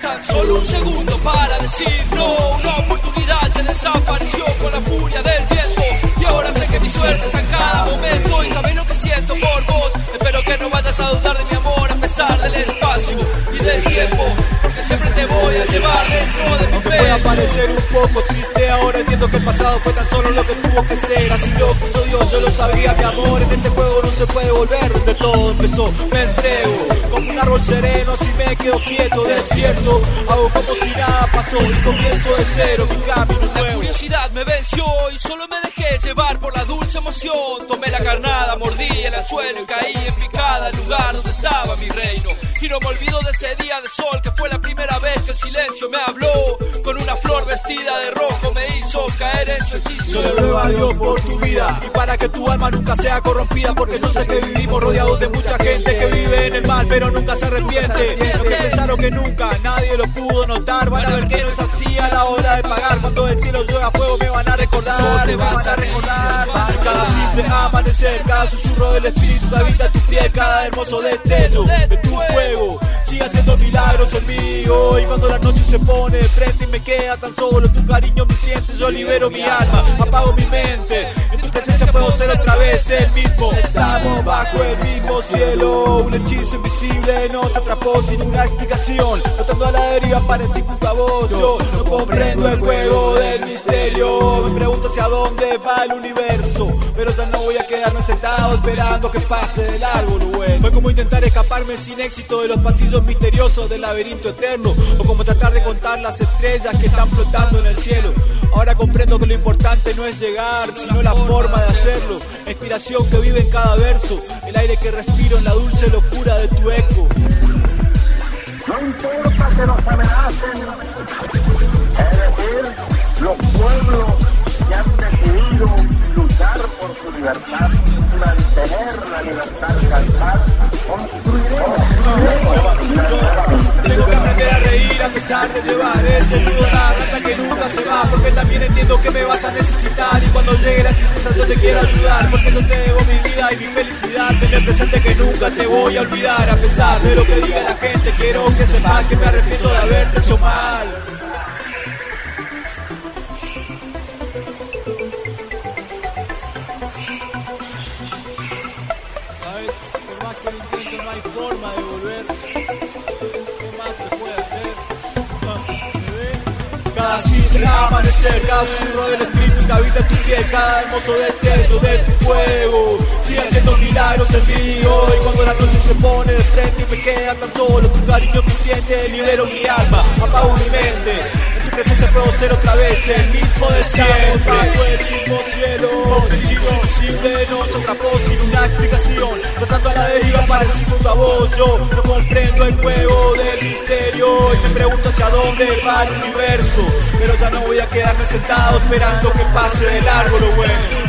Tan solo un segundo para decir no, una oportunidad que desapareció con la furia del viento. Y ahora sé que mi suerte está en cada momento y sabéis lo que siento por vos. Espero que no vayas a dudar de mi amor a pesar del espacio y del tiempo, porque siempre te voy a llevar dentro de mi pueda parecer un poco triste, ahora entiendo que el pasado fue tan solo lo que tuvo que ser. Así lo puso Dios, yo lo sabía, mi amor. En este juego no se puede volver donde todo empezó. Me entrego como un árbol sereno, si me quedo quieto, despierto. Hago como si nada pasó y comienzo de cero mi camino La nuevo. curiosidad me venció y solo me dejé llevar por la dulce emoción. Tomé la carnada, mordí el anzuelo y caí en picada al lugar donde estaba mi reino. Y no me olvido de ese día de sol que fue la primera vez que el silencio me habló. Con flor vestida de rojo me hizo caer en su hechizo. Yo le ruego a Dios por tu vida y para que tu alma nunca sea corrompida porque yo sé que vivimos rodeados de mucha gente que vive en el mal pero nunca se arrepiente. Los que pensaron que nunca nadie lo pudo notar van a ver que no es así a la hora de pagar. Cuando el cielo llueva fuego me van a recordar. Simple amanecer, cada susurro del espíritu que habita tu piel, cada hermoso destello de tu fuego. Sigue haciendo milagros en mí hoy cuando la noche se pone de frente y me queda tan solo tu cariño me siente, yo libero mi alma, apago mi mente. En tu presencia puedo ser otra vez el mismo. Estamos bajo el mismo cielo, un hechizo invisible nos atrapó sin una explicación. Flotando a la deriva parecí junto yo no comprendo el juego del misterio. Me pregunto hacia dónde va el universo, pero no voy a quedarme sentado esperando que pase de largo lo bueno. Fue como intentar escaparme sin éxito de los pasillos misteriosos del laberinto eterno, o como tratar de contar las estrellas que están flotando en el cielo. Ahora comprendo que lo importante no es llegar, sino la forma de hacerlo. La inspiración que vive en cada verso, el aire que respiro en la dulce locura de tu eco. No importa que nos amenacen, es decir, los pueblos que han decidido a pesar de llevar este nudo la rata que nunca se va Porque también entiendo que me vas a necesitar Y cuando llegue la tristeza yo te quiero ayudar Porque yo te debo mi vida y mi felicidad Tener presente que nunca te voy a olvidar A pesar de lo que diga la gente Quiero que sepas que me arrepiento de haberte hecho mal. Por más que lo intento no hay forma de volver Cada simple amanecer, cada susurro del espíritu que habita en tu piel, cada hermoso destello de tu fuego, sigue haciendo milagros en mí hoy. Cuando la noche se pone de frente y me queda tan solo, tu cariño me siente, libero mi alma, apago mi mente. En tu presencia puedo ser otra vez el mismo de siempre. Bajo el mismo cielo, un hechizo invisible nos atrapó sin una explicación. Flotando a la deriva parecí junto a yo no comprendo el juego del misterio y me pregunto hacia dónde va el universo. Pero ya no voy a quedarme sentado esperando que pase de largo lo bueno.